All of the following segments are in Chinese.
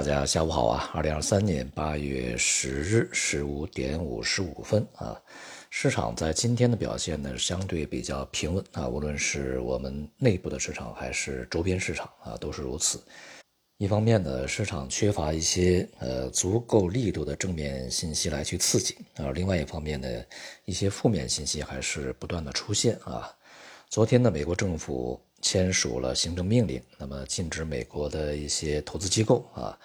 大家下午好啊！二零二三年八月十日十五点五十五分啊，市场在今天的表现呢，相对比较平稳啊，无论是我们内部的市场还是周边市场啊，都是如此。一方面呢，市场缺乏一些呃足够力度的正面信息来去刺激啊；另外一方面呢，一些负面信息还是不断的出现啊。昨天呢，美国政府。签署了行政命令，那么禁止美国的一些投资机构啊，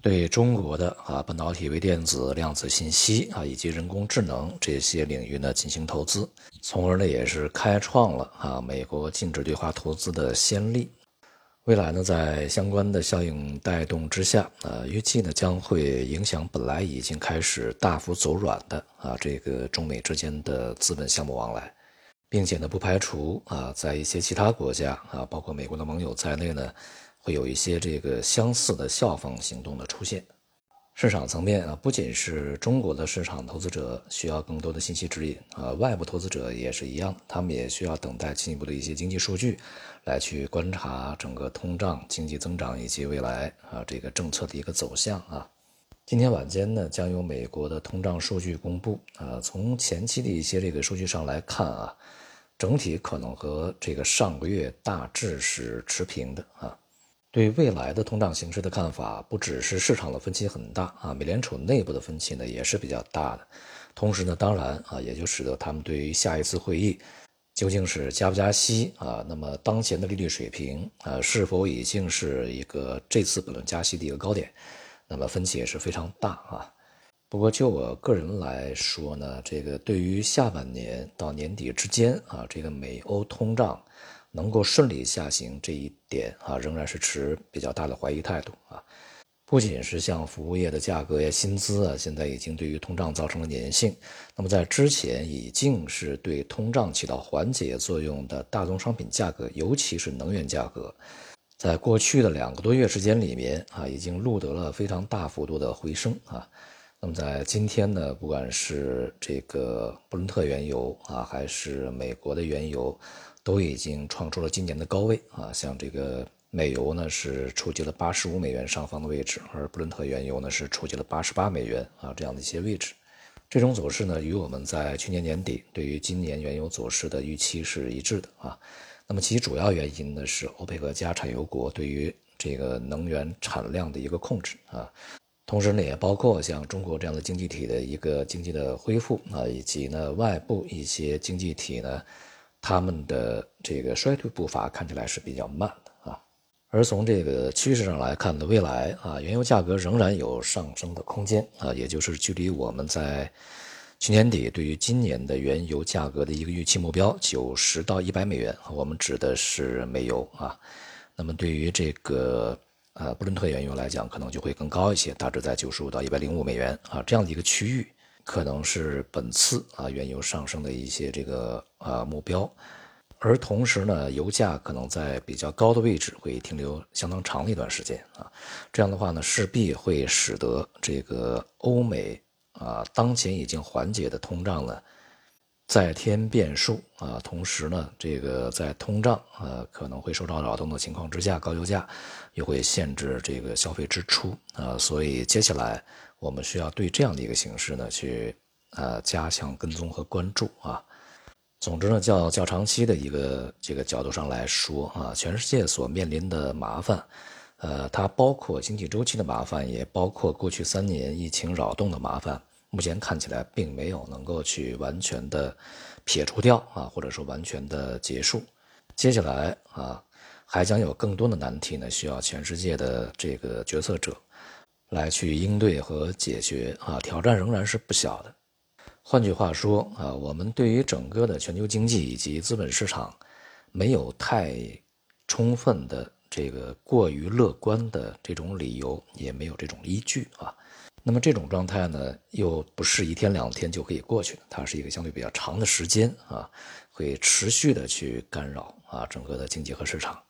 对中国的啊半导体、微电子、量子信息啊以及人工智能这些领域呢进行投资，从而呢也是开创了啊美国禁止对华投资的先例。未来呢，在相关的效应带动之下，啊，预计呢将会影响本来已经开始大幅走软的啊这个中美之间的资本项目往来。并且呢，不排除啊，在一些其他国家啊，包括美国的盟友在内呢，会有一些这个相似的效仿行动的出现。市场层面啊，不仅是中国的市场投资者需要更多的信息指引啊，外部投资者也是一样，他们也需要等待进一步的一些经济数据，来去观察整个通胀、经济增长以及未来啊这个政策的一个走向啊。今天晚间呢，将有美国的通胀数据公布啊，从前期的一些这个数据上来看啊。整体可能和这个上个月大致是持平的啊。对未来的通胀形势的看法，不只是市场的分歧很大啊，美联储内部的分歧呢也是比较大的。同时呢，当然啊，也就使得他们对于下一次会议究竟是加不加息啊，那么当前的利率水平啊，是否已经是一个这次本轮加息的一个高点，那么分歧也是非常大啊。不过，就我个人来说呢，这个对于下半年到年底之间啊，这个美欧通胀能够顺利下行这一点啊，仍然是持比较大的怀疑态度啊。不仅是像服务业的价格呀、薪资啊，现在已经对于通胀造成了粘性。那么在之前已经是对通胀起到缓解作用的大宗商品价格，尤其是能源价格，在过去的两个多月时间里面啊，已经录得了非常大幅度的回升啊。那么在今天呢，不管是这个布伦特原油啊，还是美国的原油，都已经创出了今年的高位啊。像这个美油呢，是触及了八十五美元上方的位置，而布伦特原油呢，是触及了八十八美元啊这样的一些位置。这种走势呢，与我们在去年年底对于今年原油走势的预期是一致的啊。那么其主要原因呢，是欧佩克加产油国对于这个能源产量的一个控制啊。同时呢，也包括像中国这样的经济体的一个经济的恢复啊，以及呢外部一些经济体呢，他们的这个衰退步伐看起来是比较慢的啊。而从这个趋势上来看呢，未来啊，原油价格仍然有上升的空间啊，也就是距离我们在去年底对于今年的原油价格的一个预期目标九十到一百美元，我们指的是美油啊。那么对于这个。呃，布伦特原油来讲，可能就会更高一些，大致在九十五到一百零五美元啊这样的一个区域，可能是本次啊原油上升的一些这个啊目标。而同时呢，油价可能在比较高的位置会停留相当长的一段时间啊，这样的话呢，势必会使得这个欧美啊当前已经缓解的通胀呢。再添变数啊，同时呢，这个在通胀呃可能会受到扰动的情况之下，高油价又会限制这个消费支出啊，所以接下来我们需要对这样的一个形势呢去呃加强跟踪和关注啊。总之呢，较较长期的一个这个角度上来说啊，全世界所面临的麻烦，呃，它包括经济周期的麻烦，也包括过去三年疫情扰动的麻烦。目前看起来并没有能够去完全的撇除掉啊，或者说完全的结束。接下来啊，还将有更多的难题呢，需要全世界的这个决策者来去应对和解决啊，挑战仍然是不小的。换句话说啊，我们对于整个的全球经济以及资本市场没有太充分的这个过于乐观的这种理由，也没有这种依据啊。那么这种状态呢，又不是一天两天就可以过去的，它是一个相对比较长的时间啊，会持续的去干扰啊整个的经济和市场，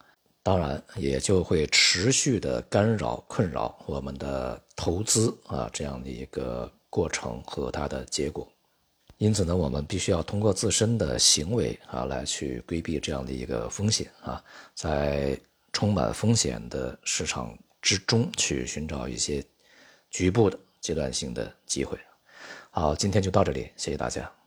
当然也就会持续的干扰困扰我们的投资啊这样的一个过程和它的结果。因此呢，我们必须要通过自身的行为啊来去规避这样的一个风险啊，在充满风险的市场之中去寻找一些局部的阶段性的机会。好，今天就到这里，谢谢大家。